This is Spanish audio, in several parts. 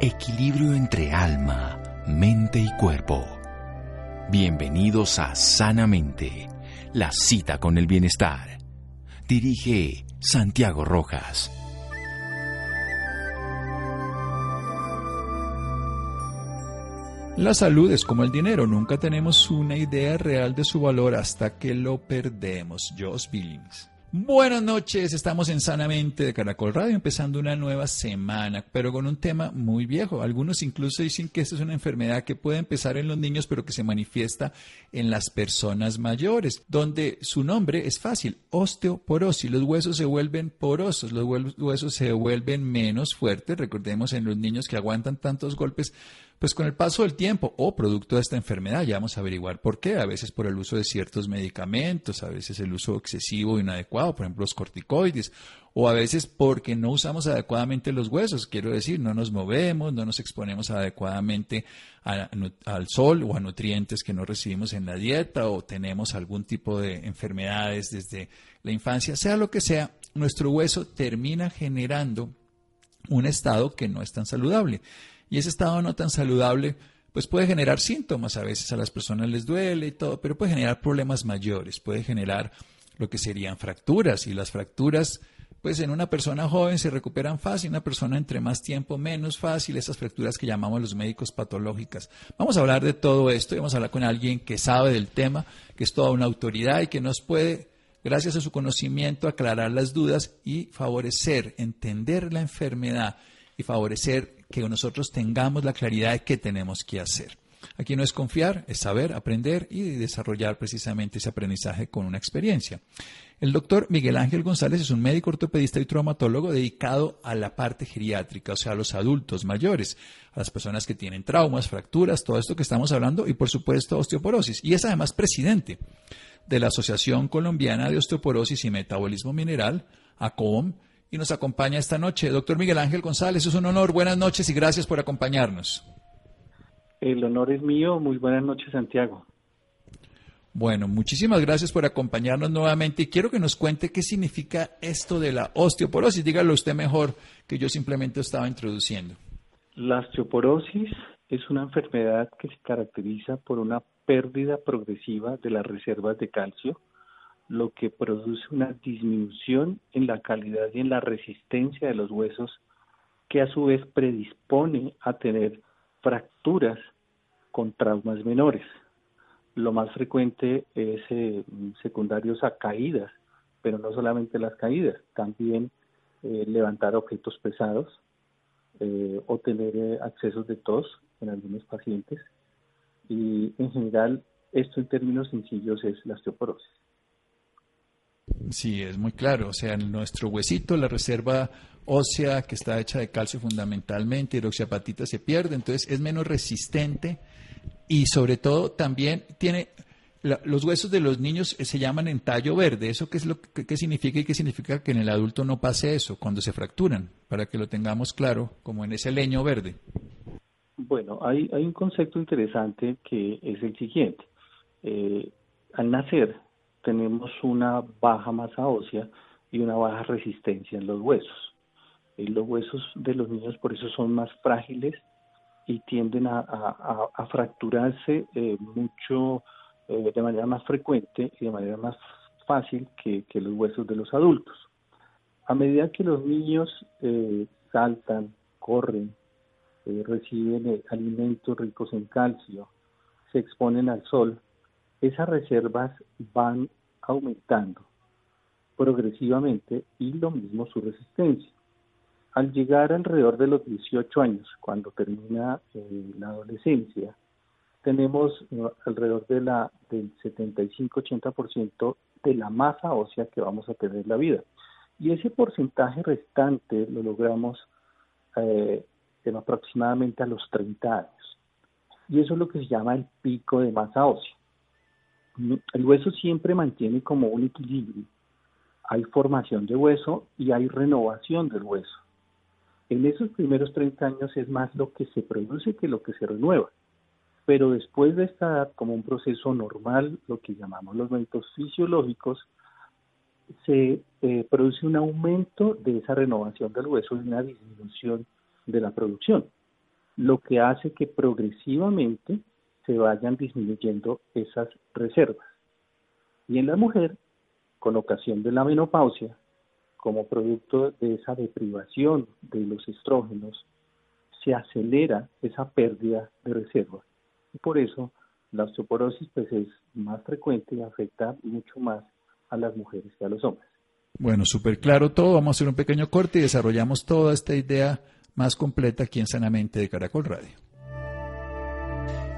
Equilibrio entre alma, mente y cuerpo. Bienvenidos a Sanamente, la cita con el bienestar. Dirige Santiago Rojas. La salud es como el dinero, nunca tenemos una idea real de su valor hasta que lo perdemos. Joss Billings. Buenas noches, estamos en Sanamente de Caracol Radio, empezando una nueva semana, pero con un tema muy viejo. Algunos incluso dicen que esta es una enfermedad que puede empezar en los niños, pero que se manifiesta en las personas mayores, donde su nombre es fácil, osteoporosis. Los huesos se vuelven porosos, los huesos se vuelven menos fuertes. Recordemos en los niños que aguantan tantos golpes, pues con el paso del tiempo o producto de esta enfermedad, ya vamos a averiguar por qué, a veces por el uso de ciertos medicamentos, a veces el uso excesivo e inadecuado, por ejemplo los corticoides, o a veces porque no usamos adecuadamente los huesos, quiero decir, no nos movemos, no nos exponemos adecuadamente al sol o a nutrientes que no recibimos en la dieta o tenemos algún tipo de enfermedades desde la infancia, sea lo que sea, nuestro hueso termina generando un estado que no es tan saludable. Y ese estado no tan saludable pues puede generar síntomas, a veces a las personas les duele y todo, pero puede generar problemas mayores, puede generar lo que serían fracturas y las fracturas pues en una persona joven se recuperan fácil, una persona entre más tiempo menos fácil, esas fracturas que llamamos los médicos patológicas. Vamos a hablar de todo esto y vamos a hablar con alguien que sabe del tema, que es toda una autoridad y que nos puede, gracias a su conocimiento, aclarar las dudas y favorecer, entender la enfermedad y favorecer que nosotros tengamos la claridad de qué tenemos que hacer. Aquí no es confiar, es saber, aprender y desarrollar precisamente ese aprendizaje con una experiencia. El doctor Miguel Ángel González es un médico ortopedista y traumatólogo dedicado a la parte geriátrica, o sea, a los adultos mayores, a las personas que tienen traumas, fracturas, todo esto que estamos hablando y por supuesto osteoporosis. Y es además presidente de la Asociación Colombiana de Osteoporosis y Metabolismo Mineral, ACOM, y nos acompaña esta noche. Doctor Miguel Ángel González, es un honor. Buenas noches y gracias por acompañarnos. El honor es mío. Muy buenas noches, Santiago. Bueno, muchísimas gracias por acompañarnos nuevamente y quiero que nos cuente qué significa esto de la osteoporosis. Dígalo usted mejor que yo simplemente estaba introduciendo. La osteoporosis es una enfermedad que se caracteriza por una pérdida progresiva de las reservas de calcio, lo que produce una disminución en la calidad y en la resistencia de los huesos, que a su vez predispone a tener fracturas con traumas menores. Lo más frecuente es eh, secundarios a caídas, pero no solamente las caídas, también eh, levantar objetos pesados eh, o tener accesos de tos en algunos pacientes. Y en general, esto en términos sencillos es la osteoporosis. Sí, es muy claro. O sea, en nuestro huesito, la reserva ósea que está hecha de calcio fundamentalmente, hidroxiapatita se pierde, entonces es menos resistente y sobre todo también tiene los huesos de los niños se llaman en tallo verde. ¿Eso qué es lo que significa y qué significa que en el adulto no pase eso cuando se fracturan? Para que lo tengamos claro, como en ese leño verde. Bueno, hay, hay un concepto interesante que es el siguiente. Eh, al nacer, tenemos una baja masa ósea y una baja resistencia en los huesos. Y los huesos de los niños por eso son más frágiles y tienden a, fracturarse eh, mucho eh, de manera más frecuente y de manera más fácil que, los huesos de los adultos. A medida que los niños eh, saltan, corren, reciben alimentos ricos en calcio, se exponen al sol, esas reservas van aumentando progresivamente y lo mismo su resistencia. Al llegar alrededor de los 18 años, cuando termina eh, la adolescencia, tenemos eh, alrededor de la, del 75-80% de la masa ósea que vamos a tener en la vida. Y ese porcentaje restante lo logramos eh, en aproximadamente a los 30 años. Y eso es lo que se llama el pico de masa ósea el hueso siempre mantiene como un equilibrio. Hay formación de hueso y hay renovación del hueso. En esos primeros 30 años es más lo que se produce que lo que se renueva. Pero después de esta edad, como un proceso normal, lo que llamamos los movimientos fisiológicos, se eh, produce un aumento de esa renovación del hueso y una disminución de la producción. lo que hace que progresivamente se vayan disminuyendo esas reservas. Y en la mujer, con ocasión de la menopausia, como producto de esa deprivación de los estrógenos, se acelera esa pérdida de reserva. Y por eso la osteoporosis pues, es más frecuente y afecta mucho más a las mujeres que a los hombres. Bueno, súper claro todo. Vamos a hacer un pequeño corte y desarrollamos toda esta idea más completa aquí en Sanamente de Caracol Radio.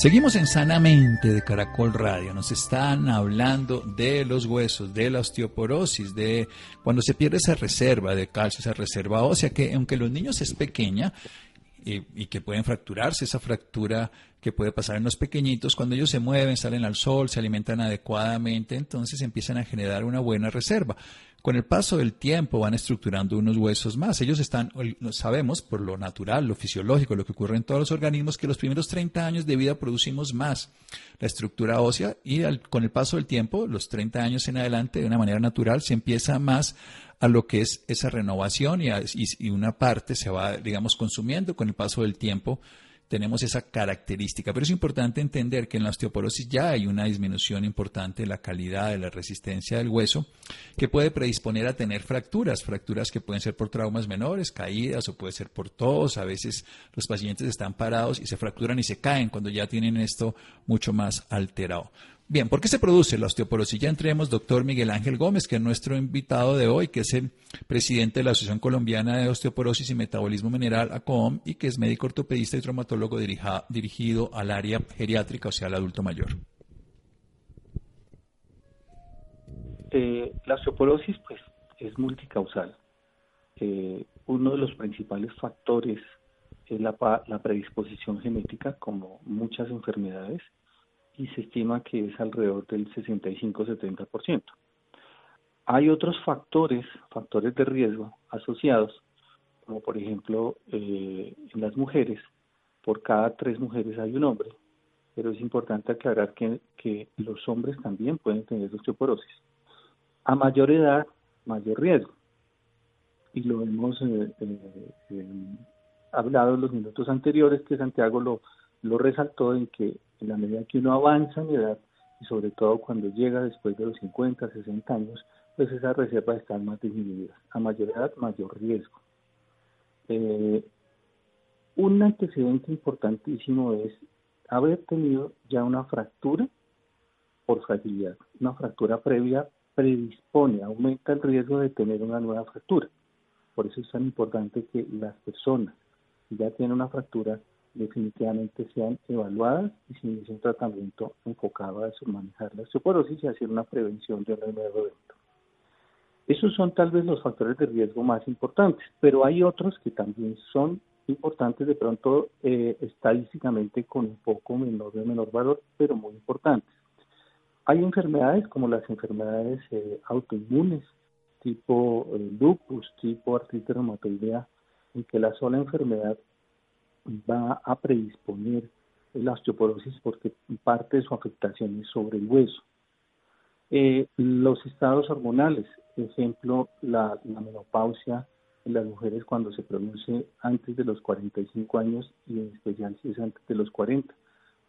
Seguimos en Sanamente de Caracol Radio. Nos están hablando de los huesos, de la osteoporosis, de cuando se pierde esa reserva de calcio, esa reserva ósea, que aunque los niños es pequeña, y, que pueden fracturarse, esa fractura que puede pasar en los pequeñitos, cuando ellos se mueven, salen al sol, se alimentan adecuadamente, entonces empiezan a generar una buena reserva. Con el paso del tiempo van estructurando unos huesos más. Ellos están, sabemos por lo natural, lo fisiológico, lo que ocurre en todos los organismos, que los primeros 30 años de vida producimos más la estructura ósea y con el paso del tiempo, los 30 años en adelante, de una manera natural, se empieza más a lo que es esa renovación y, una parte se va, digamos, consumiendo con el paso del tiempo. Tenemos esa característica, pero es importante entender que en la osteoporosis ya hay una disminución importante de la calidad de la resistencia del hueso que puede predisponer a tener fracturas, fracturas que pueden ser por traumas menores, caídas o puede ser por tos. A veces los pacientes están parados y se fracturan y se caen cuando ya tienen esto mucho más alterado. Bien, ¿por qué se produce la osteoporosis? Ya entremos, doctor Miguel Ángel Gómez, que es nuestro invitado de hoy, que es el presidente de la Asociación Colombiana de Osteoporosis y Metabolismo Mineral, ACOM, y que es médico ortopedista y traumatólogo dirigido al área geriátrica, o sea, al adulto mayor. Eh, la osteoporosis, pues, es multicausal. Eh, uno de los principales factores es la predisposición genética, como muchas enfermedades y se estima que es alrededor del 65-70%. Hay otros factores, factores de riesgo asociados, como por ejemplo eh, en las mujeres, por cada tres mujeres hay un hombre, pero es importante aclarar que, que los hombres también pueden tener osteoporosis. A mayor edad, mayor riesgo. Y lo hemos eh, eh, hablado en los minutos anteriores, que Santiago lo, lo resaltó en que en la medida que uno avanza en edad y sobre todo cuando llega después de los 50, 60 años, pues esas reservas están más disminuidas. A mayor edad, mayor riesgo. Eh, un antecedente importantísimo es haber tenido ya una fractura por fragilidad. Una fractura previa predispone, aumenta el riesgo de tener una nueva fractura. Por eso es tan importante que las personas ya tienen una fractura definitivamente sean evaluadas y se inicie un tratamiento enfocado a manejar la osteoporosis y hacer una prevención de un nuevo evento. Esos son tal vez los factores de riesgo más importantes, pero hay otros que también son importantes de pronto eh, estadísticamente con un poco menor de menor valor, pero muy importantes. Hay enfermedades como las enfermedades eh, autoinmunes, tipo eh, lupus, tipo artritis reumatoidea, en que la sola enfermedad va a predisponer la osteoporosis porque parte de su afectación es sobre el hueso. Eh, los estados hormonales, ejemplo, la, menopausia en las mujeres cuando se produce antes de los 45 años y en especial si es antes de los 40,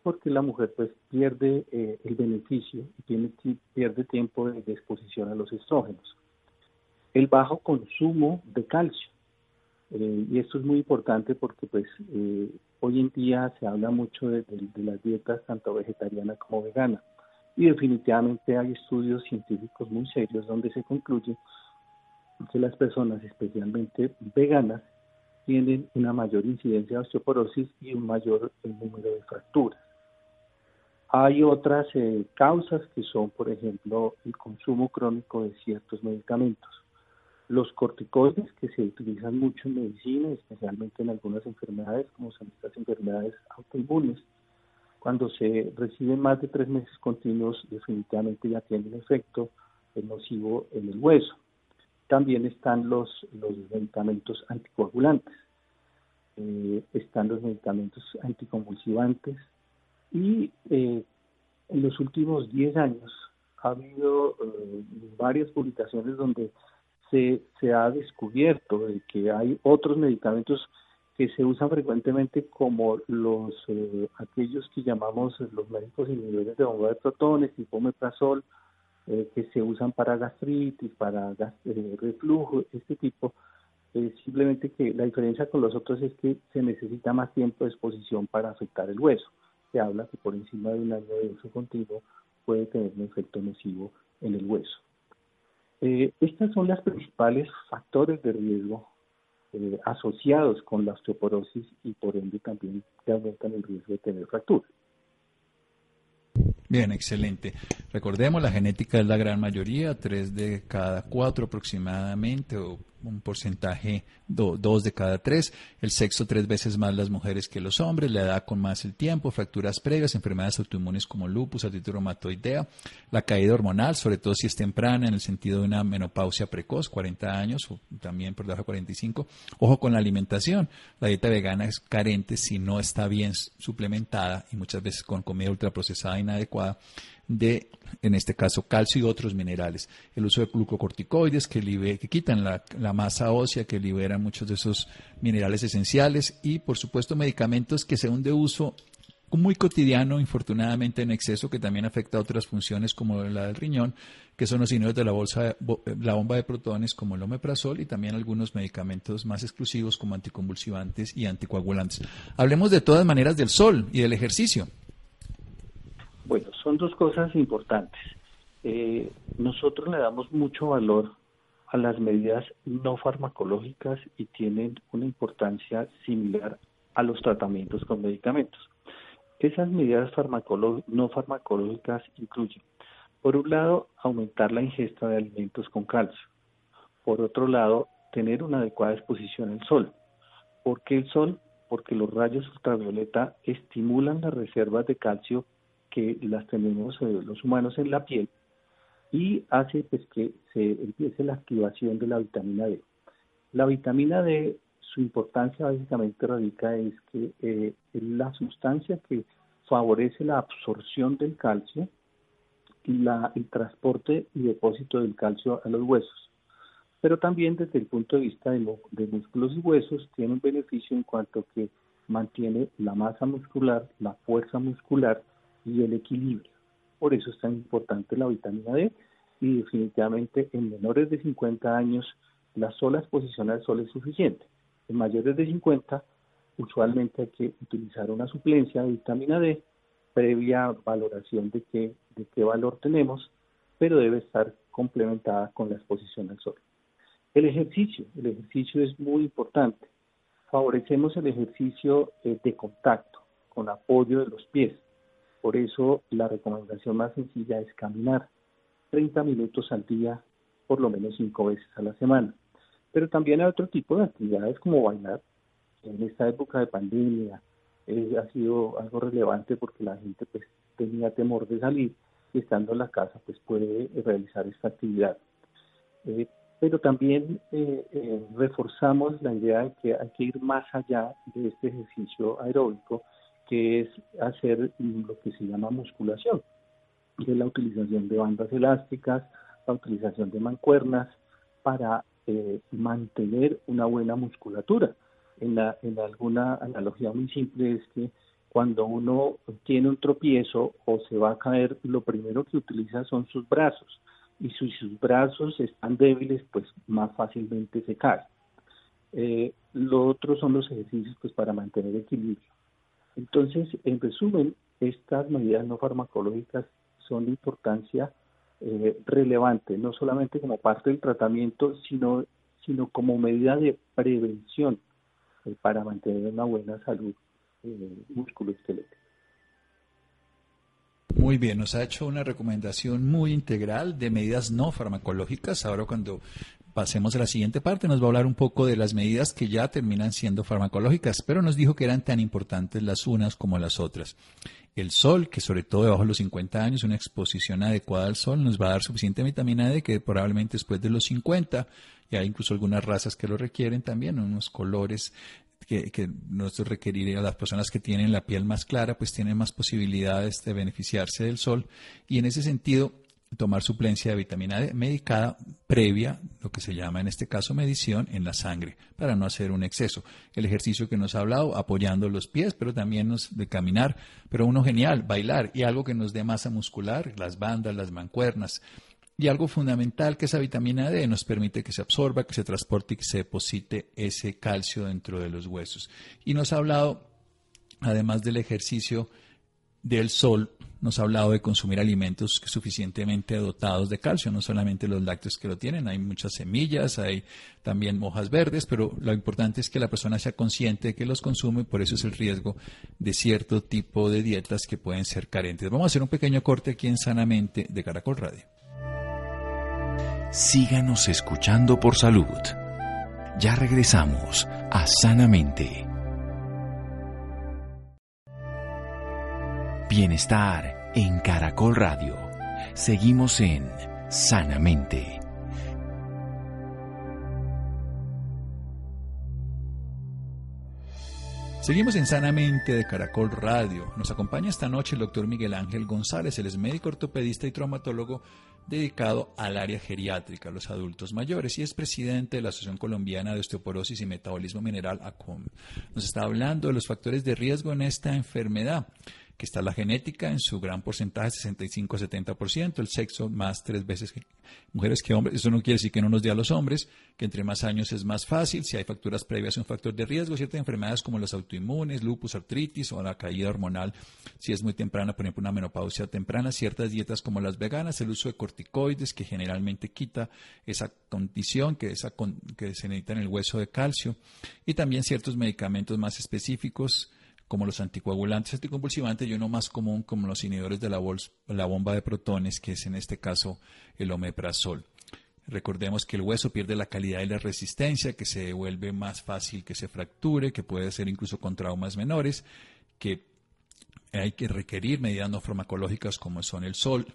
porque la mujer pues pierde eh, el beneficio y tiene, pierde tiempo de exposición a los estrógenos. El bajo consumo de calcio, eh, y esto es muy importante porque pues eh, hoy en día se habla mucho de, las dietas tanto vegetariana como vegana y definitivamente hay estudios científicos muy serios donde se concluye que las personas especialmente veganas tienen una mayor incidencia de osteoporosis y un mayor eh, número de fracturas. Hay otras causas que son, por ejemplo, el consumo crónico de ciertos medicamentos los corticoides que se utilizan mucho en medicina, especialmente en algunas enfermedades, como son estas enfermedades autoinmunes, cuando se reciben más de tres meses continuos, definitivamente ya tienen efecto nocivo en el hueso. también están los, los medicamentos anticoagulantes, eh, están los medicamentos anticonvulsivantes. Y eh, en los últimos 10 años ha habido eh, varias publicaciones donde se, se ha descubierto de que hay otros medicamentos que se usan frecuentemente como los aquellos que llamamos los médicos inhibidores de bomba de protones, tipo meprazol, eh, que se usan para gastritis, para eh, reflujo, este tipo. Eh, simplemente que la diferencia con los otros es que se necesita más tiempo de exposición para afectar el hueso. Se habla que por encima de un año de uso continuo puede tener un efecto nocivo en el hueso. Eh, estas son los principales factores de riesgo asociados con la osteoporosis y por ende también que aumentan el riesgo de tener fracturas. Bien, excelente. Recordemos, la genética es la gran mayoría, tres de cada cuatro aproximadamente, o un porcentaje, dos de cada tres, el sexo tres veces más las mujeres que los hombres, la edad con más el tiempo, fracturas previas, enfermedades autoinmunes como lupus, artritis reumatoidea, la caída hormonal, sobre todo si es temprana en el sentido de una menopausia precoz, 40 años o también por debajo de 45. Ojo con la alimentación, la dieta vegana es carente si no está bien suplementada y muchas veces con comida ultraprocesada inadecuada de, en este caso, calcio y otros minerales. El uso de glucocorticoides que, que quitan la, la, masa ósea, que liberan muchos de esos minerales esenciales y, por supuesto, medicamentos que sean de uso muy cotidiano, infortunadamente en exceso, que también afecta a otras funciones como la del riñón, que son los inhibidores de la, bolsa, la bomba de protones como el omeprazol y también algunos medicamentos más exclusivos como anticonvulsivantes y anticoagulantes. Hablemos de todas maneras del sol y del ejercicio. Bueno, son dos cosas importantes. Eh, nosotros le damos mucho valor a las medidas no farmacológicas y tienen una importancia similar a los tratamientos con medicamentos. Esas medidas no farmacológicas incluyen, por un lado, aumentar la ingesta de alimentos con calcio. Por otro lado, tener una adecuada exposición al sol. ¿Por qué el sol? Porque los rayos ultravioleta estimulan las reservas de calcio que las tenemos eh, los humanos en la piel y hace pues que se empiece la activación de la vitamina D. La vitamina D, su importancia básicamente radica es que eh, es la sustancia que favorece la absorción del calcio y la, el transporte y depósito del calcio a los huesos. Pero también desde el punto de vista de, de músculos y huesos tiene un beneficio en cuanto que mantiene la masa muscular, la fuerza muscular y el equilibrio. Por eso es tan importante la vitamina D y definitivamente en menores de 50 años la sola exposición al sol es suficiente. En mayores de 50 usualmente hay que utilizar una suplencia de vitamina D previa valoración de qué, de qué valor tenemos, pero debe estar complementada con la exposición al sol. El ejercicio, el ejercicio es muy importante. Favorecemos el ejercicio eh, de contacto con apoyo de los pies. Por eso la recomendación más sencilla es caminar 30 minutos al día, por lo menos 5 veces a la semana. Pero también hay otro tipo de actividades como bailar. En esta época de pandemia eh, ha sido algo relevante porque la gente pues tenía temor de salir y estando en la casa pues puede realizar esta actividad. Eh, pero también eh, reforzamos la idea de que hay que ir más allá de este ejercicio aeróbico que es hacer lo que se llama musculación, que es la utilización de bandas elásticas, la utilización de mancuernas para eh, mantener una buena musculatura. En, la, en alguna analogía muy simple es que cuando uno tiene un tropiezo o se va a caer, lo primero que utiliza son sus brazos. Y si sus brazos están débiles, pues más fácilmente se cae. Eh, lo otro son los ejercicios pues, para mantener equilibrio. Entonces, en resumen, estas medidas no farmacológicas son de importancia eh, relevante, no solamente como parte del tratamiento, sino, sino como medida de prevención eh, para mantener una buena salud eh, musculoesquelética. Muy bien, nos ha hecho una recomendación muy integral de medidas no farmacológicas. Ahora cuando pasemos a la siguiente parte, nos va a hablar un poco de las medidas que ya terminan siendo farmacológicas, pero nos dijo que eran tan importantes las unas como las otras. el sol, que sobre todo debajo de los 50 años, una exposición adecuada al sol nos va a dar suficiente vitamina D que probablemente después de los 50, y hay incluso algunas razas que lo requieren también, unos colores que, que nosotros requeriría las personas que tienen la piel más clara, pues tienen más posibilidades de beneficiarse del sol. Y en ese sentido, tomar suplencia de vitamina D medicada previa, lo que se llama en este caso medición, en la sangre, para no hacer un exceso. El ejercicio que nos ha hablado, apoyando los pies, pero también nos, de caminar, pero uno genial, bailar y algo que nos dé masa muscular, las bandas, las mancuernas. Y algo fundamental que esa vitamina D nos permite que se absorba, que se transporte y que se deposite ese calcio dentro de los huesos. Y nos ha hablado, además del ejercicio, del sol nos ha hablado de consumir alimentos suficientemente dotados de calcio, no solamente los lácteos que lo tienen, hay muchas semillas, hay también hojas verdes, pero lo importante es que la persona sea consciente de que los consume, por eso es el riesgo de cierto tipo de dietas que pueden ser carentes. Vamos a hacer un pequeño corte aquí en Sanamente de Caracol Radio. Síganos escuchando por salud. Ya regresamos a Sanamente. Bienestar en Caracol Radio. Seguimos en Sanamente. Seguimos en Sanamente de Caracol Radio. Nos acompaña esta noche el doctor Miguel Ángel González. Él es médico ortopedista y traumatólogo dedicado al área geriátrica, los adultos mayores, y es presidente de la Asociación Colombiana de Osteoporosis y Metabolismo Mineral, ACOM. Nos está hablando de los factores de riesgo en esta enfermedad que está la genética en su gran porcentaje, 65-70%, el sexo más tres veces mujeres que hombres. Eso no quiere decir que no nos dé a los hombres, que entre más años es más fácil, si hay facturas previas es un factor de riesgo, ciertas enfermedades como los autoinmunes, lupus, artritis o la caída hormonal, si es muy temprana, por ejemplo una menopausia temprana, ciertas dietas como las veganas, el uso de corticoides que generalmente quita esa condición que, esa que se necesita en el hueso de calcio y también ciertos medicamentos más específicos como los anticoagulantes anticonvulsivantes y uno más común como los inhibidores de la, la bomba de protones, que es en este caso el omeprazol. Recordemos que el hueso pierde la calidad y la resistencia, que se vuelve más fácil que se fracture, que puede ser incluso con traumas menores, que hay que requerir medidas no farmacológicas como son el sol,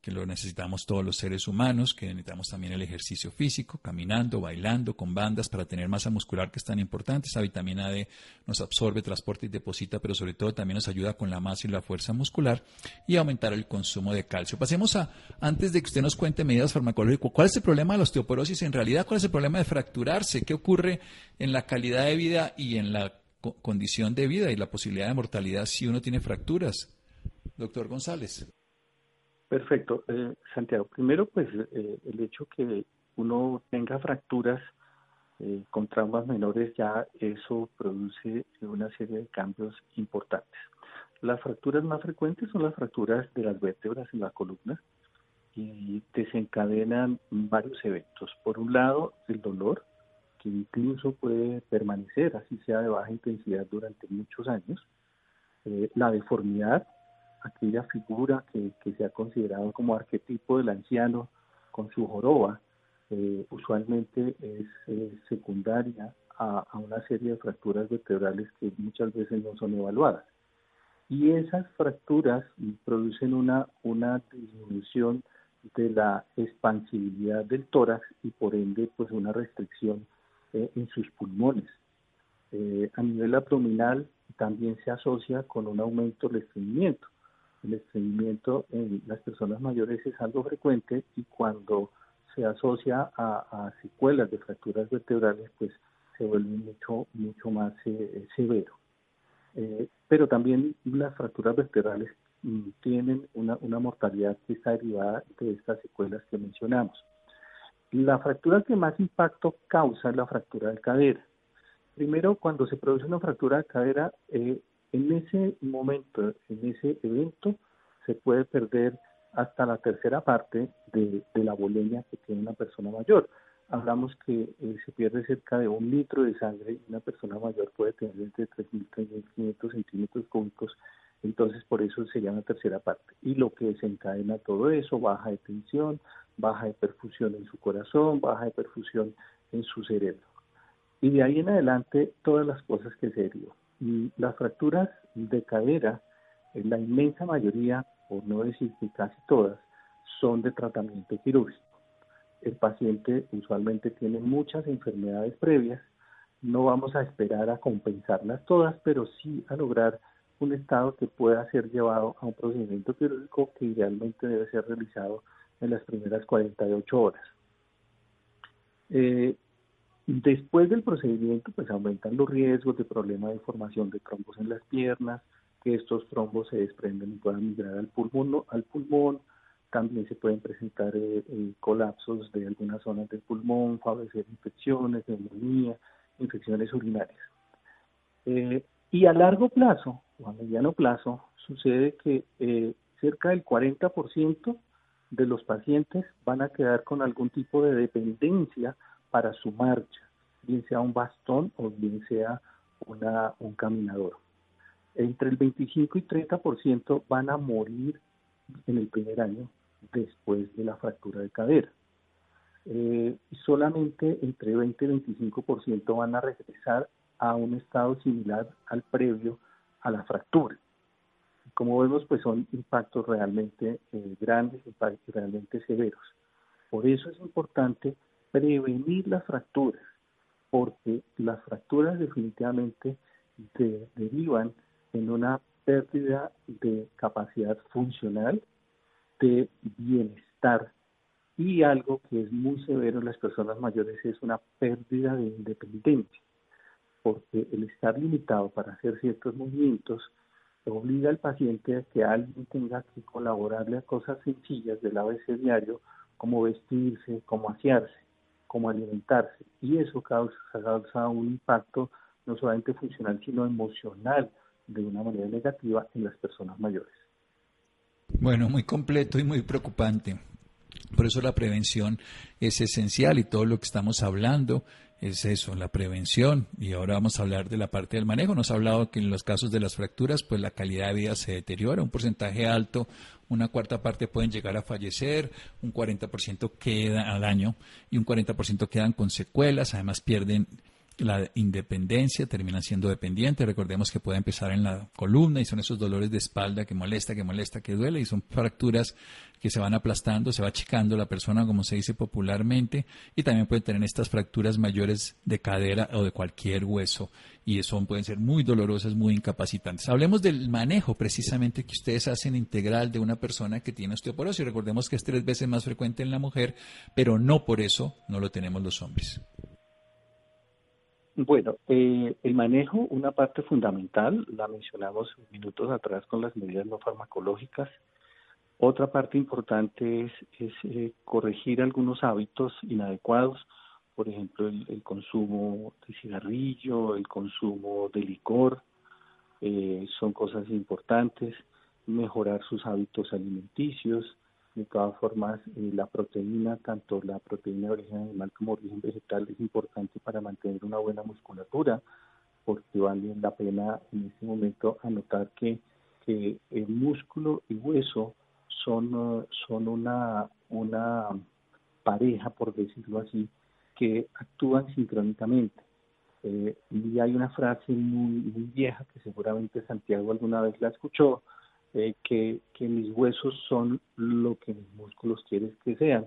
que lo necesitamos todos los seres humanos, que necesitamos también el ejercicio físico, caminando, bailando, con bandas para tener masa muscular que es tan importante. Esa vitamina D nos absorbe, transporta y deposita, pero sobre todo también nos ayuda con la masa y la fuerza muscular y aumentar el consumo de calcio. Pasemos a, antes de que usted nos cuente medidas farmacológicas, ¿cuál es el problema de la osteoporosis en realidad? ¿Cuál es el problema de fracturarse? ¿Qué ocurre en la calidad de vida y en la condición de vida y la posibilidad de mortalidad si uno tiene fracturas? Doctor González. Perfecto. Eh, Santiago, primero pues eh, el hecho que uno tenga fracturas eh, con traumas menores ya eso produce una serie de cambios importantes. Las fracturas más frecuentes son las fracturas de las vértebras en la columna y desencadenan varios eventos. Por un lado, el dolor, que incluso puede permanecer, así sea de baja intensidad durante muchos años. la deformidad, aquella figura que, se ha considerado como arquetipo del anciano con su joroba, eh, usualmente es secundaria a, una serie de fracturas vertebrales que muchas veces no son evaluadas. Y esas fracturas producen una, una disminución de la expansibilidad del tórax y por ende pues una restricción eh, en sus pulmones. Eh, a nivel abdominal también se asocia con un aumento del estreñimiento el estreñimiento en las personas mayores es algo frecuente y cuando se asocia a, secuelas de fracturas vertebrales, pues se vuelve mucho, mucho más eh, severo. Eh, pero también las fracturas vertebrales mm, tienen una, una mortalidad que está derivada de estas secuelas que mencionamos. La fractura que más impacto causa es la fractura de cadera. Primero, cuando se produce una fractura de cadera, eh, en ese momento, en ese evento, se puede perder hasta la tercera parte de, la bolemia que tiene una persona mayor. Hablamos que eh, se pierde cerca de un litro de sangre y una persona mayor puede tener entre 3.000 y 3.500 centímetros cúbicos, entonces por eso se llama tercera parte. Y lo que desencadena todo eso, baja de tensión, baja de perfusión en su corazón, baja de perfusión en su cerebro. Y de ahí en adelante todas las cosas que se derivan. Las fracturas de cadera la inmensa mayoría, por no decir que casi todas, son de tratamiento quirúrgico. El paciente usualmente tiene muchas enfermedades previas, no vamos a esperar a compensarlas todas, pero sí a lograr un estado que pueda ser llevado a un procedimiento quirúrgico que idealmente debe ser realizado en las primeras 48 horas. Eh, después del procedimiento, pues aumentan los riesgos de problemas de formación de trombos en las piernas, que estos trombos se desprenden y puedan migrar al pulmón, al pulmón. También se pueden presentar eh, eh, colapsos de algunas zonas del pulmón, favorecer infecciones, neumonía, infecciones urinarias. y a largo plazo o a mediano plazo sucede que cerca del 40% de los pacientes van a quedar con algún tipo de dependencia para su marcha, bien sea un bastón o bien sea una, un caminador. Entre el 25 y 30% van a morir en el primer año después de la fractura de cadera. Eh, solamente entre 20 y 25% van a regresar a un estado similar al previo a la fractura como vemos, pues son impactos realmente eh, grandes, impactos realmente severos. Por eso es importante prevenir las fracturas, porque las fracturas definitivamente derivan en una pérdida de capacidad funcional, de bienestar. Y algo que es muy severo en las personas mayores es una pérdida de independencia, porque el estar limitado para hacer ciertos movimientos obliga al paciente a que alguien tenga que colaborarle a cosas sencillas del ABC diario, como vestirse, como asearse, como alimentarse. Y eso causa, causa un impacto no solamente funcional, sino emocional de una manera negativa en las personas mayores. Bueno, muy completo y muy preocupante. Por eso la prevención es esencial y todo lo que estamos hablando es eso, la prevención. Y ahora vamos a hablar de la parte del manejo. Nos ha hablado que en los casos de las fracturas, pues la calidad de vida se deteriora, un porcentaje alto, una cuarta parte pueden llegar a fallecer, un 40% queda al año y un 40% quedan con secuelas, además pierden la independencia, termina siendo dependiente. Recordemos que puede empezar en la columna y son esos dolores de espalda que molesta, que molesta, que duele y son fracturas que se van aplastando, se va achicando la persona, como se dice popularmente, y también pueden tener estas fracturas mayores de cadera o de cualquier hueso y eso pueden ser muy dolorosas, muy incapacitantes. Hablemos del manejo precisamente que ustedes hacen integral de una persona que tiene osteoporosis. Recordemos que es tres veces más frecuente en la mujer, pero no por eso no lo tenemos los hombres. Bueno, eh, el manejo, una parte fundamental, la mencionamos minutos atrás con las medidas no farmacológicas. Otra parte importante es, eh, corregir algunos hábitos inadecuados, por ejemplo, el, consumo de cigarrillo, el consumo de licor, eh, son cosas importantes, mejorar sus hábitos alimenticios, de todas formas, eh, la proteína, tanto la proteína de origen animal como de origen vegetal, es importante para mantener una buena musculatura, porque vale la pena en este momento anotar que, que el músculo y hueso son, son una, una pareja, por decirlo así, que actúan sincrónicamente. Eh, y hay una frase muy, muy vieja que seguramente Santiago alguna vez la escuchó, eh, que, mis huesos son lo que mis músculos quieren que sean.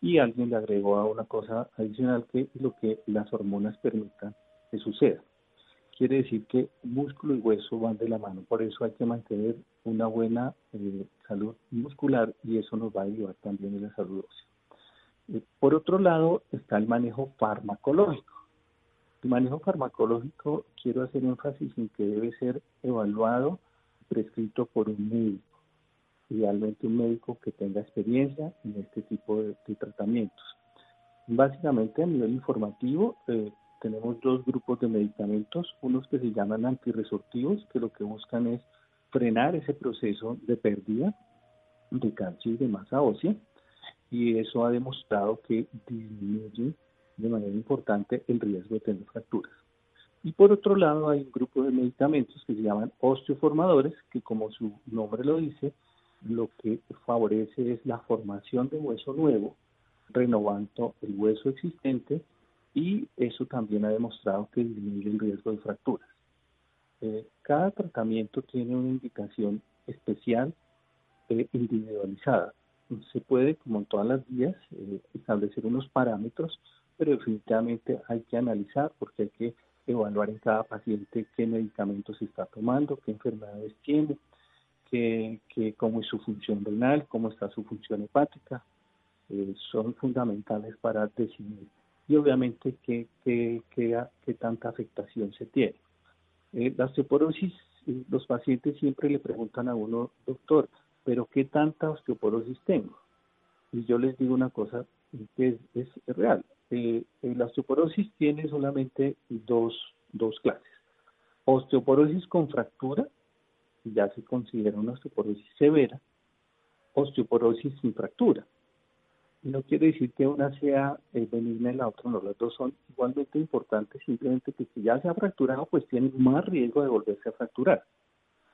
Y alguien le agregó a una cosa adicional que es lo que las hormonas permitan que suceda. Quiere decir que músculo y hueso van de la mano, por eso hay que mantener una buena eh, salud muscular y eso nos va a ayudar también en la salud ósea. Eh, por otro lado está el manejo farmacológico. El manejo farmacológico quiero hacer énfasis en que debe ser evaluado prescrito por un médico, idealmente un médico que tenga experiencia en este tipo de, tratamientos. Básicamente a nivel informativo eh, tenemos dos grupos de medicamentos, unos que se llaman antirresortivos, que lo que buscan es frenar ese proceso de pérdida de calcio y de masa ósea, y eso ha demostrado que disminuye de manera importante el riesgo de tener fracturas. Y por otro lado hay un grupo de medicamentos que se llaman osteoformadores, que como su nombre lo dice, lo que favorece es la formación de hueso nuevo, renovando el hueso existente y eso también ha demostrado que disminuye el riesgo de fracturas. Eh, cada tratamiento tiene una indicación especial eh, individualizada. Se puede, como en todas las vías, eh, establecer unos parámetros, pero definitivamente hay que analizar porque hay que evaluar en cada paciente qué medicamentos está tomando, qué enfermedades tiene, qué, cómo es su función renal, cómo está su función hepática. Eh, son fundamentales para decidir y obviamente qué, qué, qué, tanta afectación se tiene. Eh, la osteoporosis, eh, los pacientes siempre le preguntan a uno, doctor, pero ¿qué tanta osteoporosis tengo? Y yo les digo una cosa que es real. Eh, la osteoporosis tiene solamente dos, dos clases. Osteoporosis con fractura, ya se considera una osteoporosis severa, osteoporosis sin fractura. No quiere decir que una sea eh, benigna y la otra no, las dos son igualmente importantes, simplemente que si ya se ha fracturado, pues tienen más riesgo de volverse a fracturar.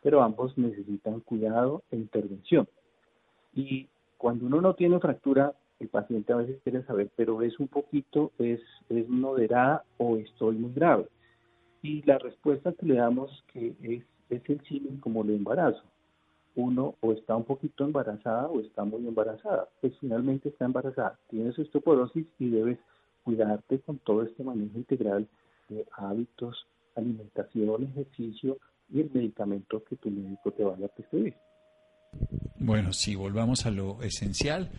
Pero ambos necesitan cuidado e intervención. Y cuando uno no tiene fractura, el paciente a veces quiere saber, pero es un poquito, es, es moderada o estoy muy grave. Y la respuesta que le damos que es, es el símil como el embarazo uno o está un poquito embarazada o está muy embarazada. Pues finalmente está embarazada, tienes osteoporosis y debes cuidarte con todo este manejo integral de hábitos, alimentación, ejercicio y el medicamento que tu médico te vaya a prescribir. Bueno, si volvamos a lo esencial,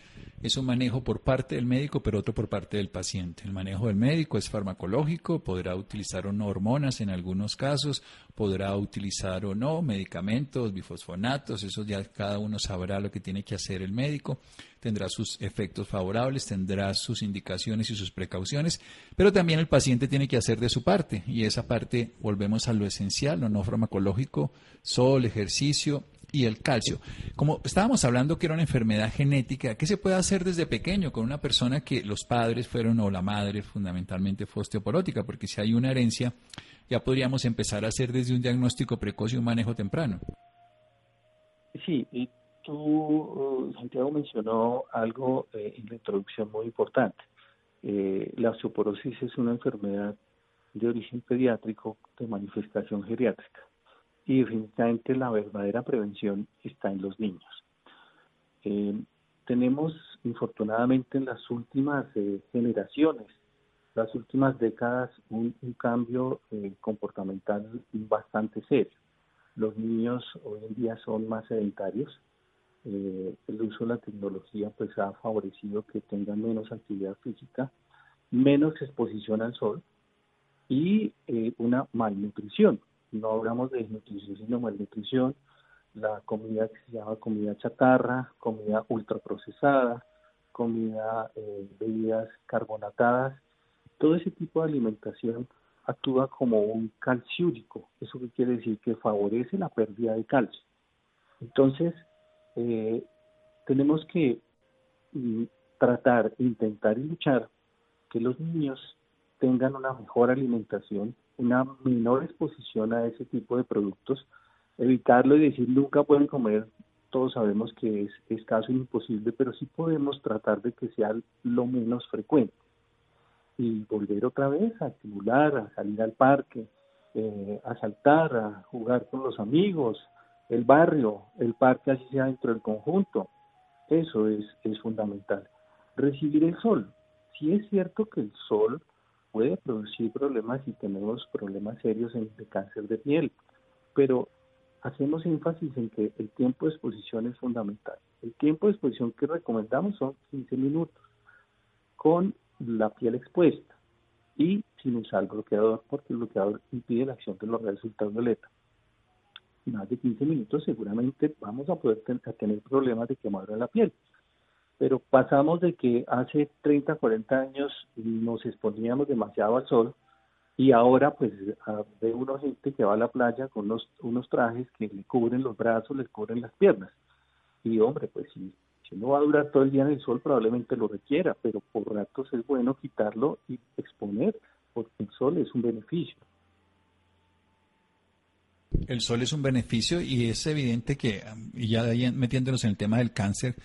es un manejo por parte del médico, pero otro por parte del paciente. El manejo del médico es farmacológico, podrá utilizar o no hormonas en algunos casos, podrá utilizar o no medicamentos, bifosfonatos, eso ya cada uno sabrá lo que tiene que hacer el médico, tendrá sus efectos favorables, tendrá sus indicaciones y sus precauciones, pero también el paciente tiene que hacer de su parte, y esa parte volvemos a lo esencial, lo no farmacológico, sol, ejercicio y el calcio. Como estábamos hablando que era una enfermedad genética, ¿qué se puede hacer desde pequeño con una persona que los padres fueron o la madre fundamentalmente fue osteoporótica? Porque si hay una herencia, ya podríamos empezar a hacer desde un diagnóstico precoz y un manejo temprano. Sí, y tú, uh, Santiago, mencionó algo eh, en la introducción muy importante. Eh, la osteoporosis es una enfermedad de origen pediátrico de manifestación geriátrica y definitivamente la verdadera prevención está en los niños. Eh, tenemos, infortunadamente, en las últimas eh, generaciones, las últimas décadas, un, cambio eh, comportamental bastante serio. Los niños hoy en día son más sedentarios. el uso de la tecnología pues ha favorecido que tengan menos actividad física, menos exposición al sol y una malnutrición no hablamos de desnutrición, sino malnutrición, la comida que se llama comida chatarra, comida ultraprocesada, comida, eh, bebidas carbonatadas, todo ese tipo de alimentación actúa como un calciúrico, eso que quiere decir que favorece la pérdida de calcio. Entonces, eh, tenemos que mm, tratar, intentar y luchar que los niños tengan una mejor alimentación una menor exposición a ese tipo de productos, evitarlo y decir nunca pueden comer, todos sabemos que es escaso e imposible, pero sí podemos tratar de que sea lo menos frecuente. Y volver otra vez a estimular, a salir al parque, eh, a saltar, a jugar con los amigos, el barrio, el parque así sea dentro del conjunto. Eso es, es fundamental. Recibir el sol. Sí es cierto que el sol puede producir problemas y tenemos problemas serios en, de cáncer de piel, pero hacemos énfasis en que el tiempo de exposición es fundamental. El tiempo de exposición que recomendamos son 15 minutos con la piel expuesta y sin usar bloqueador porque el bloqueador impide la acción de los rayos ultravioleta. Más de 15 minutos seguramente vamos a poder tener problemas de quemadura de la piel pero pasamos de que hace 30, 40 años nos exponíamos demasiado al sol y ahora pues ve uno gente que va a la playa con unos, unos trajes que le cubren los brazos, les cubren las piernas. Y hombre, pues si, no va a durar todo el día en el sol probablemente lo requiera, pero por ratos es bueno quitarlo y exponer, porque el sol es un beneficio. El sol es un beneficio y es evidente que, ya metiéndonos en el tema del cáncer,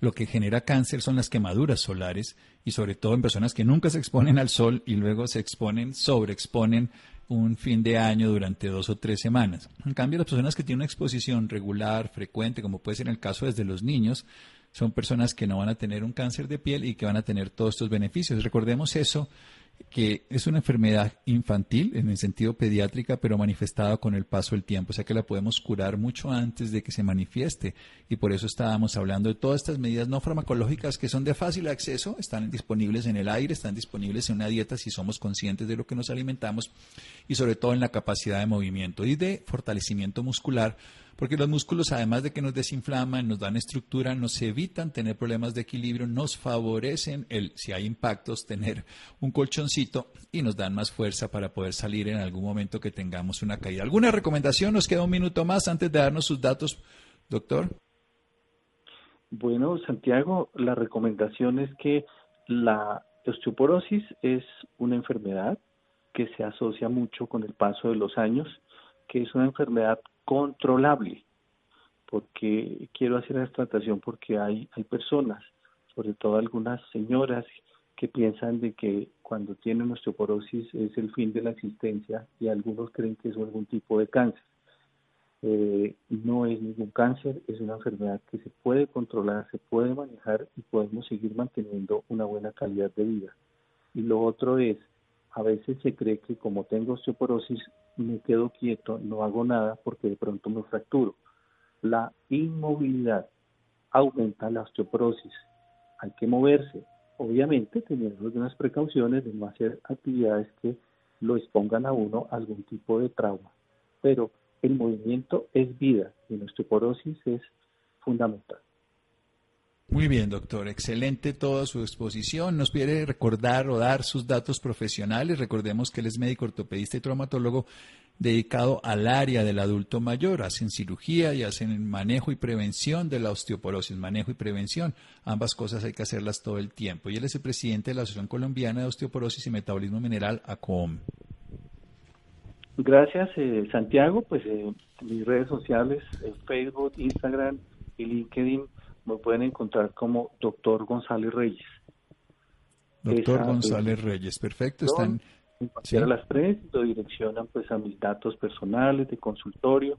lo que genera cáncer son las quemaduras solares y sobre todo en personas que nunca se exponen al sol y luego se exponen, sobreexponen un fin de año durante dos o tres semanas. En cambio, las personas que tienen una exposición regular, frecuente, como puede ser en el caso desde los niños, son personas que no van a tener un cáncer de piel y que van a tener todos estos beneficios. Recordemos eso que es una enfermedad infantil en el sentido pediátrica, pero manifestada con el paso del tiempo, o sea que la podemos curar mucho antes de que se manifieste. Y por eso estábamos hablando de todas estas medidas no farmacológicas que son de fácil acceso, están disponibles en el aire, están disponibles en una dieta si somos conscientes de lo que nos alimentamos y sobre todo en la capacidad de movimiento y de fortalecimiento muscular porque los músculos, además de que nos desinflaman, nos dan estructura, nos evitan tener problemas de equilibrio, nos favorecen, el, si hay impactos, tener un colchoncito y nos dan más fuerza para poder salir en algún momento que tengamos una caída. ¿Alguna recomendación? Nos queda un minuto más antes de darnos sus datos, doctor. Bueno, Santiago, la recomendación es que la osteoporosis es una enfermedad que se asocia mucho con el paso de los años, que es una enfermedad controlable, porque quiero hacer esta tratación porque hay, hay personas, sobre todo algunas señoras, que piensan de que cuando tienen osteoporosis es el fin de la existencia y algunos creen que es algún tipo de cáncer. Eh, no es ningún cáncer, es una enfermedad que se puede controlar, se puede manejar y podemos seguir manteniendo una buena calidad de vida. Y lo otro es, a veces se cree que como tengo osteoporosis me quedo quieto, no hago nada porque de pronto me fracturo. La inmovilidad aumenta la osteoporosis. Hay que moverse, obviamente teniendo algunas precauciones de no hacer actividades que lo expongan a uno a algún tipo de trauma. Pero el movimiento es vida y la osteoporosis es fundamental. Muy bien, doctor. Excelente toda su exposición. Nos pide recordar o dar sus datos profesionales. Recordemos que él es médico ortopedista y traumatólogo dedicado al área del adulto mayor. Hacen cirugía y hacen manejo y prevención de la osteoporosis. Manejo y prevención. Ambas cosas hay que hacerlas todo el tiempo. Y él es el presidente de la Asociación Colombiana de Osteoporosis y Metabolismo Mineral, ACOM. Gracias, eh, Santiago. Pues eh, mis redes sociales, eh, Facebook, Instagram y LinkedIn me pueden encontrar como Doctor González Reyes. Doctor González Reyes, perfecto. Están en cualquiera las tres, lo direccionan pues a mis datos personales de consultorio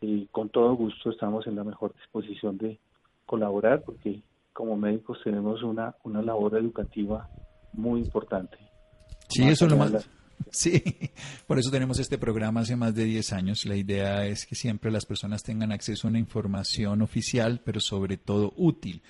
y con todo gusto estamos en la mejor disposición de colaborar porque como médicos tenemos una, una labor educativa muy importante. Sí, eso es lo más. Sí, por eso tenemos este programa hace más de 10 años. La idea es que siempre las personas tengan acceso a una información oficial, pero sobre todo útil.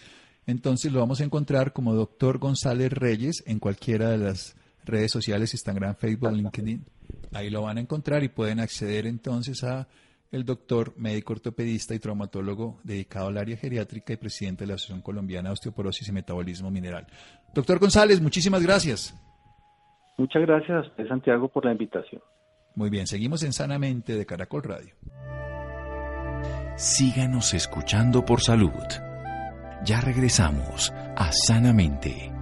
Entonces lo vamos a encontrar como doctor González Reyes en cualquiera de las redes sociales, Instagram, Facebook, LinkedIn. Ahí lo van a encontrar y pueden acceder entonces a el doctor médico ortopedista y traumatólogo dedicado al área geriátrica y presidente de la Asociación Colombiana de Osteoporosis y Metabolismo Mineral. Doctor González, muchísimas gracias. Muchas gracias a usted, Santiago, por la invitación. Muy bien, seguimos en Sanamente de Caracol Radio. Síganos escuchando por salud. Ya regresamos a Sanamente.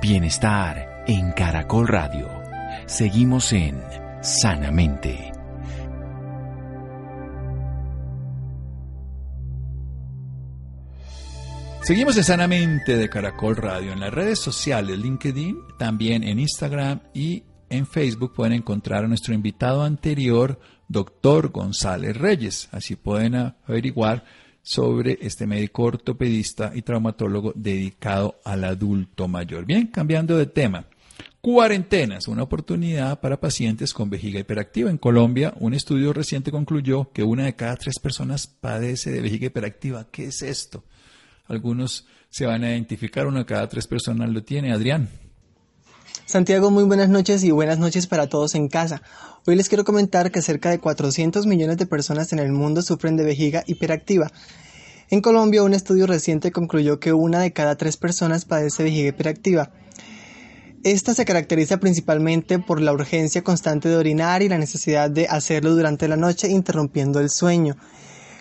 Bienestar en Caracol Radio. Seguimos en Sanamente. Seguimos en Sanamente de Caracol Radio en las redes sociales, LinkedIn, también en Instagram y en Facebook pueden encontrar a nuestro invitado anterior, doctor González Reyes. Así pueden averiguar sobre este médico ortopedista y traumatólogo dedicado al adulto mayor. Bien, cambiando de tema. Cuarentenas, una oportunidad para pacientes con vejiga hiperactiva. En Colombia, un estudio reciente concluyó que una de cada tres personas padece de vejiga hiperactiva. ¿Qué es esto? Algunos se van a identificar, una cada tres personas lo tiene. Adrián. Santiago, muy buenas noches y buenas noches para todos en casa. Hoy les quiero comentar que cerca de 400 millones de personas en el mundo sufren de vejiga hiperactiva. En Colombia, un estudio reciente concluyó que una de cada tres personas padece vejiga hiperactiva. Esta se caracteriza principalmente por la urgencia constante de orinar y la necesidad de hacerlo durante la noche interrumpiendo el sueño.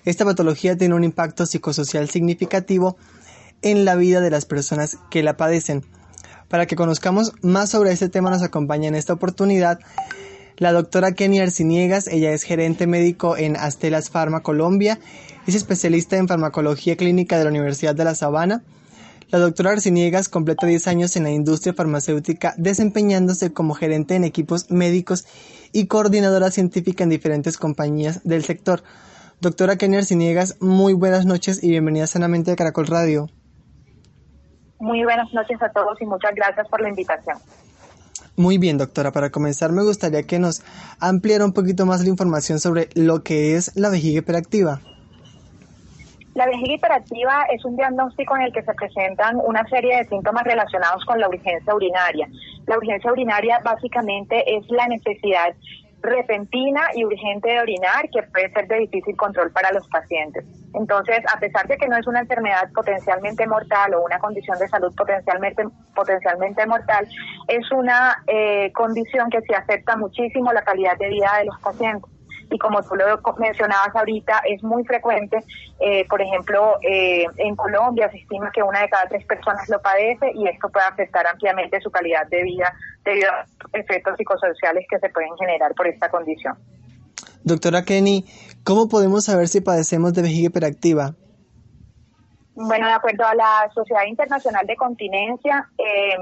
Esta patología tiene un impacto psicosocial significativo en la vida de las personas que la padecen. Para que conozcamos más sobre este tema nos acompaña en esta oportunidad La doctora Kenny Arciniegas, ella es gerente médico en Astelas Pharma Colombia, es especialista en farmacología clínica de la Universidad de La Sabana. La doctora Arciniegas completa 10 años en la industria farmacéutica desempeñándose como gerente en equipos médicos y coordinadora científica en diferentes compañías del sector. Doctora Kenny Arciniegas, muy buenas noches y bienvenida sanamente a Caracol Radio. Muy buenas noches a todos y muchas gracias por la invitación. Muy bien, doctora. Para comenzar, me gustaría que nos ampliara un poquito más la información sobre lo que es la vejiga hiperactiva. La vejiga hiperactiva es un diagnóstico en el que se presentan una serie de síntomas relacionados con la urgencia urinaria. La urgencia urinaria básicamente es la necesidad repentina y urgente de orinar que puede ser de difícil control para los pacientes. Entonces, a pesar de que no es una enfermedad potencialmente mortal o una condición de salud potencialmente, potencialmente mortal, es una eh, condición que se afecta muchísimo la calidad de vida de los pacientes y como tú lo mencionabas ahorita, es muy frecuente. Eh, por ejemplo, eh, en Colombia se estima que una de cada tres personas lo padece y esto puede afectar ampliamente su calidad de vida debido a efectos psicosociales que se pueden generar por esta condición. Doctora Kenny, ¿cómo podemos saber si padecemos de vejiga hiperactiva? Bueno, de acuerdo a la Sociedad Internacional de Continencia, eh,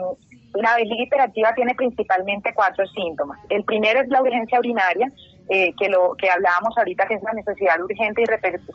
la vejiga hiperactiva tiene principalmente cuatro síntomas. El primero es la urgencia urinaria, eh, que lo que hablábamos ahorita, que es la necesidad urgente y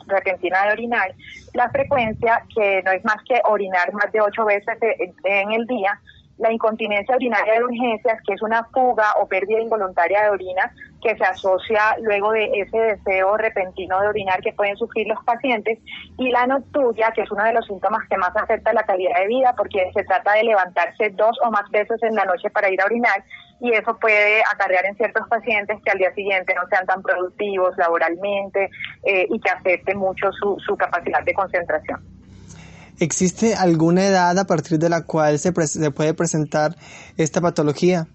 repentina de orinar, la frecuencia, que no es más que orinar más de ocho veces en el día, la incontinencia urinaria de urgencias, que es una fuga o pérdida involuntaria de orina que se asocia luego de ese deseo repentino de orinar que pueden sufrir los pacientes, y la nocturia, que es uno de los síntomas que más afecta la calidad de vida, porque se trata de levantarse dos o más veces en la noche para ir a orinar, y eso puede acarrear en ciertos pacientes que al día siguiente no sean tan productivos laboralmente eh, y que afecte mucho su, su capacidad de concentración. ¿Existe alguna edad a partir de la cual se, se puede presentar esta patología?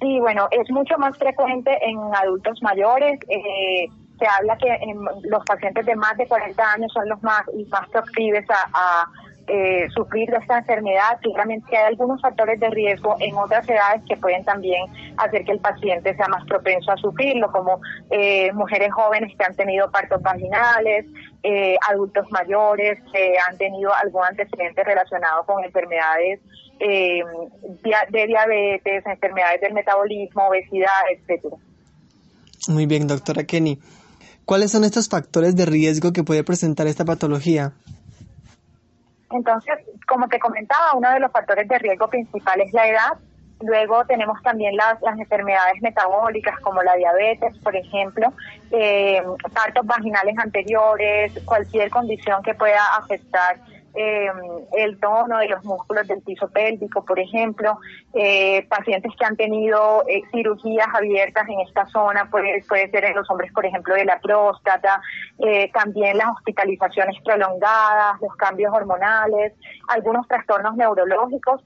Sí, bueno, es mucho más frecuente en adultos mayores. Eh, se habla que en los pacientes de más de 40 años son los más, más proclives a, eh, sufrir esta enfermedad. Claramente hay algunos factores de riesgo en otras edades que pueden también hacer que el paciente sea más propenso a sufrirlo, como eh, mujeres jóvenes que han tenido partos vaginales, eh, adultos mayores que han tenido algún antecedente relacionado con enfermedades de diabetes, enfermedades del metabolismo, obesidad, etcétera. Muy bien, doctora Kenny. ¿Cuáles son estos factores de riesgo que puede presentar esta patología? Entonces, como te comentaba, uno de los factores de riesgo principal es la edad. Luego tenemos también las, enfermedades metabólicas como la diabetes, por ejemplo, eh, partos vaginales anteriores, cualquier condición que pueda afectar eh, el tono de los músculos del piso pélvico, por ejemplo, eh, pacientes que han tenido eh, cirugías abiertas en esta zona, puede, ser en los hombres, por ejemplo, de la próstata, eh, también las hospitalizaciones prolongadas, los cambios hormonales, algunos trastornos neurológicos.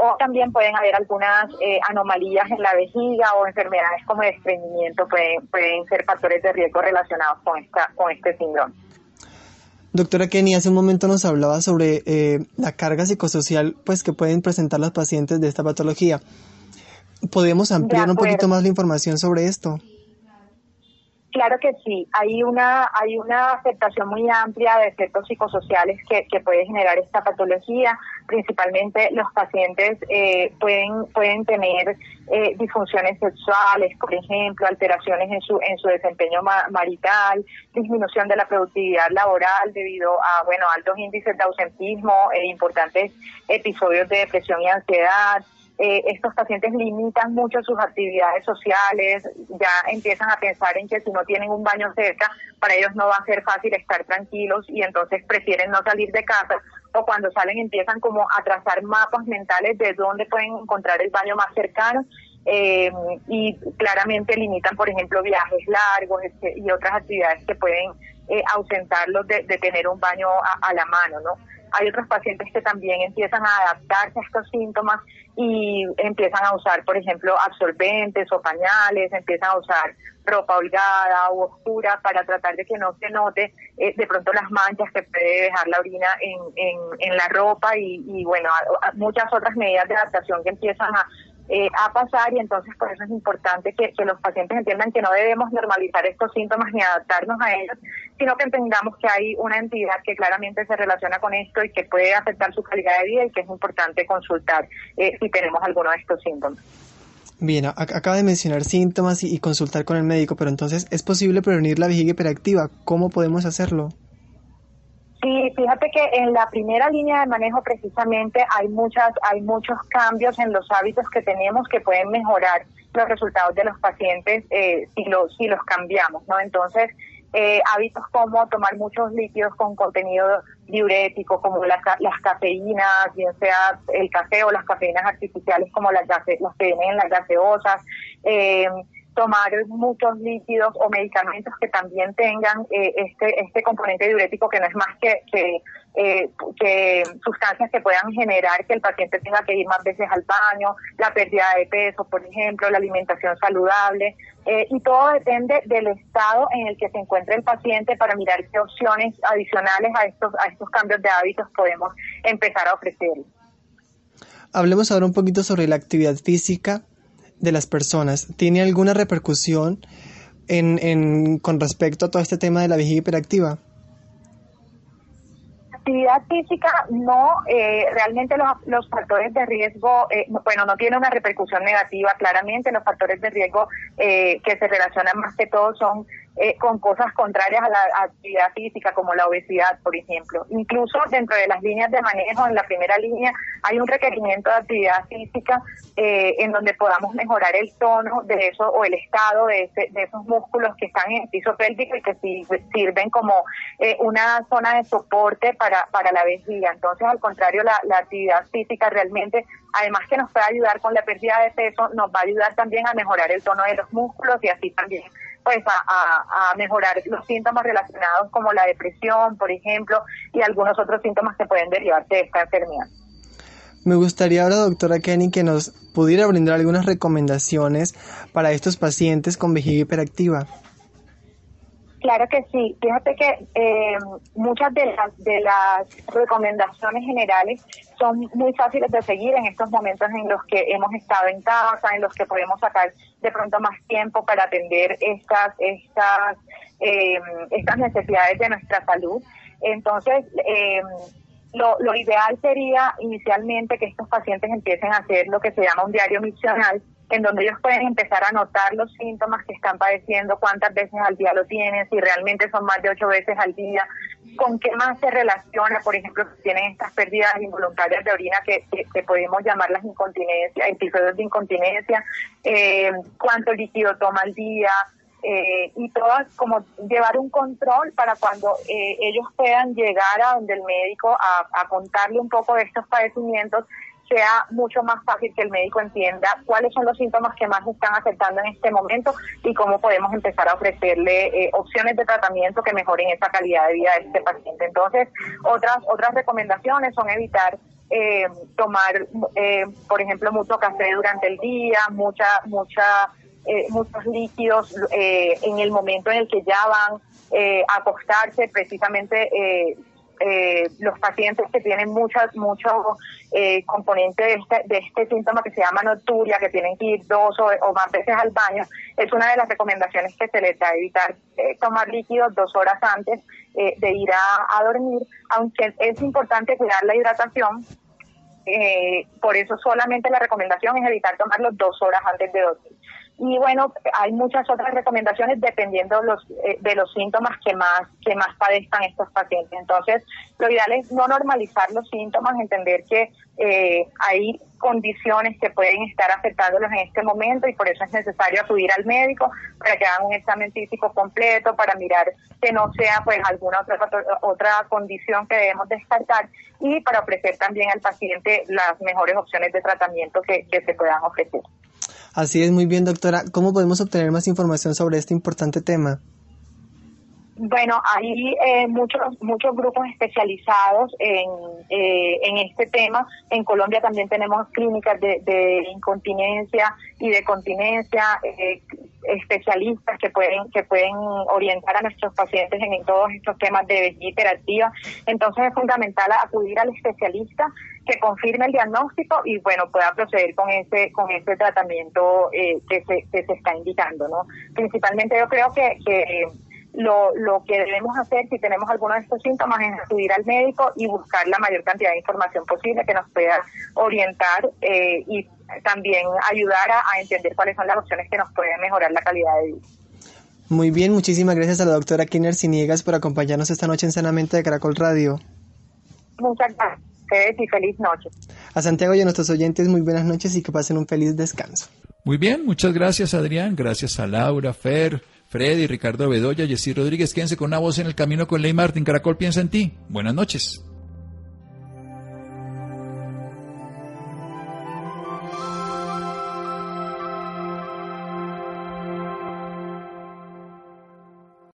o también pueden haber algunas anomalías en la vejiga o enfermedades como el estreñimiento pueden, pueden ser factores de riesgo relacionados con esta con este síndrome. Doctora Kenny, hace un momento nos hablaba sobre eh, la carga psicosocial pues, que pueden presentar los pacientes de esta patología. ¿Podemos ampliar un poquito más la información sobre esto? Claro que sí, hay una hay una afectación muy amplia de efectos psicosociales que, puede generar esta patología. Principalmente los pacientes eh, pueden pueden tener eh, disfunciones sexuales, por ejemplo, alteraciones en su en su desempeño marital, disminución de la productividad laboral debido a bueno altos índices de ausentismo, e importantes episodios de depresión y ansiedad eh, estos pacientes limitan mucho sus actividades sociales, ya empiezan a pensar en que si no tienen un baño cerca, para ellos no va a ser fácil estar tranquilos y entonces prefieren no salir de casa o cuando salen empiezan como a trazar mapas mentales de dónde pueden encontrar el baño más cercano eh, y claramente limitan, por ejemplo, viajes largos este, y otras actividades que pueden eh, ausentarlos de, tener un baño a, a la mano, ¿no? Hay otros pacientes que también empiezan a adaptarse a estos síntomas y empiezan a usar, por ejemplo, absorbentes o pañales, empiezan a usar ropa holgada o oscura para tratar de que no se note eh, de pronto las manchas que puede dejar la orina en, en, la ropa y, bueno, muchas otras medidas de adaptación que empiezan a, eh, a pasar y entonces por eso es importante que, los pacientes entiendan que no debemos normalizar estos síntomas ni adaptarnos a ellos, sino que entendamos que hay una entidad que claramente se relaciona con esto y que puede afectar su calidad de vida y que es importante consultar eh, si tenemos alguno de estos síntomas. Bien, acaba de mencionar síntomas y, consultar con el médico, pero entonces, ¿es posible prevenir la vejiga hiperactiva? ¿Cómo podemos hacerlo? Sí, fíjate que en la primera línea de manejo precisamente hay muchas, hay muchos cambios en los hábitos que tenemos que pueden mejorar los resultados de los pacientes eh, si los si los cambiamos, ¿no? Entonces eh, hábitos como tomar muchos líquidos con contenido diurético, como las, las cafeínas, bien sea el café o las cafeínas artificiales como las, las que vienen en las gaseosas, eh, tomar muchos líquidos o medicamentos que también tengan eh, este este componente diurético que no es más que, que, eh, que sustancias que puedan generar que el paciente tenga que ir más veces al baño, la pérdida de peso, por ejemplo, la alimentación saludable, eh, y todo depende del estado en el que se encuentre el paciente para mirar qué opciones adicionales a estos, a estos cambios de hábitos podemos empezar a ofrecer. Hablemos ahora un poquito sobre la actividad física de las personas tiene alguna repercusión en, en, con respecto a todo este tema de la vejiga hiperactiva? Actividad física no, eh, realmente los, los, factores de riesgo, eh, bueno, no tiene una repercusión negativa, claramente los factores de riesgo eh, que se relacionan más que todo son eh, con cosas contrarias a la actividad física, como la obesidad, por ejemplo. Incluso dentro de las líneas de manejo, en la primera línea, hay un requerimiento de actividad física eh, en donde podamos mejorar el tono de eso o el estado de, de esos músculos que están en el piso pélvico y que sirven como eh, una zona de soporte para, para la vejiga. Entonces, al contrario, la, la actividad física realmente, además que nos puede ayudar con la pérdida de peso, nos va a ayudar también a mejorar el tono de los músculos y así también pues a, mejorar los síntomas relacionados como la depresión, por ejemplo, y algunos otros síntomas que pueden derivarse de esta enfermedad. Me gustaría ahora, doctora Kenny, que nos pudiera brindar algunas recomendaciones para estos pacientes con vejiga hiperactiva. Claro que sí. Fíjate que eh, muchas de las, de las recomendaciones generales son muy fáciles de seguir en estos momentos en los que hemos estado en casa, en los que podemos sacar de pronto más tiempo para atender estas, estas, eh, estas necesidades de nuestra salud. Entonces, eh, lo, lo ideal sería inicialmente que estos pacientes empiecen a hacer lo que se llama un diario misional, en donde ellos pueden empezar a notar los síntomas que están padeciendo, cuántas veces al día lo tienen, si realmente son más de ocho veces al día, con qué más se relaciona, por ejemplo, si tienen estas pérdidas involuntarias de orina que, que, podemos llamar las incontinencias, episodios de incontinencia, eh, cuánto líquido toma al día, eh, y todas como llevar un control para cuando eh, ellos puedan llegar a donde el médico a, a contarle un poco de estos padecimientos sea mucho más fácil que el médico entienda cuáles son los síntomas que más están afectando en este momento y cómo podemos empezar a ofrecerle eh, opciones de tratamiento que mejoren esa calidad de vida de este paciente. Entonces, otras otras recomendaciones son evitar eh, tomar, eh, por ejemplo, mucho café durante el día, mucha mucha muchos líquidos en el momento en el que ya van a acostarse, precisamente eh, los pacientes que tienen muchas, mucho eh, componente de este, de este síntoma que se llama nocturia, que tienen que ir dos o, más veces al baño, es una de las recomendaciones que se les da evitar eh, tomar líquidos dos horas antes eh, de ir a, a, dormir, aunque es importante cuidar la hidratación. por eso solamente la recomendación es evitar tomarlo dos horas antes de dormir. Y bueno, hay muchas otras recomendaciones dependiendo los, eh, de los síntomas que más, que más padezcan estos pacientes. Entonces, lo ideal es no normalizar los síntomas, entender que eh, hay condiciones que pueden estar afectándolos en este momento y por eso es necesario acudir al médico para que hagan un examen físico completo, para mirar que no sea pues alguna otra, otra condición que debemos descartar y para ofrecer también al paciente las mejores opciones de tratamiento que, que se puedan ofrecer. Así es, muy bien, doctora. ¿Cómo podemos obtener más información sobre este importante tema? Bueno, hay eh, muchos muchos grupos especializados en, eh, en este tema. En Colombia también tenemos clínicas de, de incontinencia y de continencia, eh, especialistas que pueden que pueden orientar a nuestros pacientes en, todos estos temas de vejiga hiperactiva. Entonces es fundamental acudir al especialista que confirme el diagnóstico y bueno pueda proceder con ese con ese tratamiento eh, que se que se está indicando, ¿no? Principalmente yo creo que, que lo, lo que debemos hacer si tenemos alguno de estos síntomas es acudir al médico y buscar la mayor cantidad de información posible que nos pueda orientar eh, y también ayudar a, entender cuáles son las opciones que nos pueden mejorar la calidad de vida. Muy bien, muchísimas gracias a la doctora Kiner Siniegas por acompañarnos esta noche en Sanamente de Caracol Radio. Muchas gracias y feliz noche. A Santiago y a nuestros oyentes, muy buenas noches y que pasen un feliz descanso. Muy bien, muchas gracias Adrián, gracias a Laura, Fer, Freddy, Ricardo Bedoya, Jessy Rodríguez. Quédense con una voz en el camino con Ley Martin. Caracol piensa en ti. Buenas noches.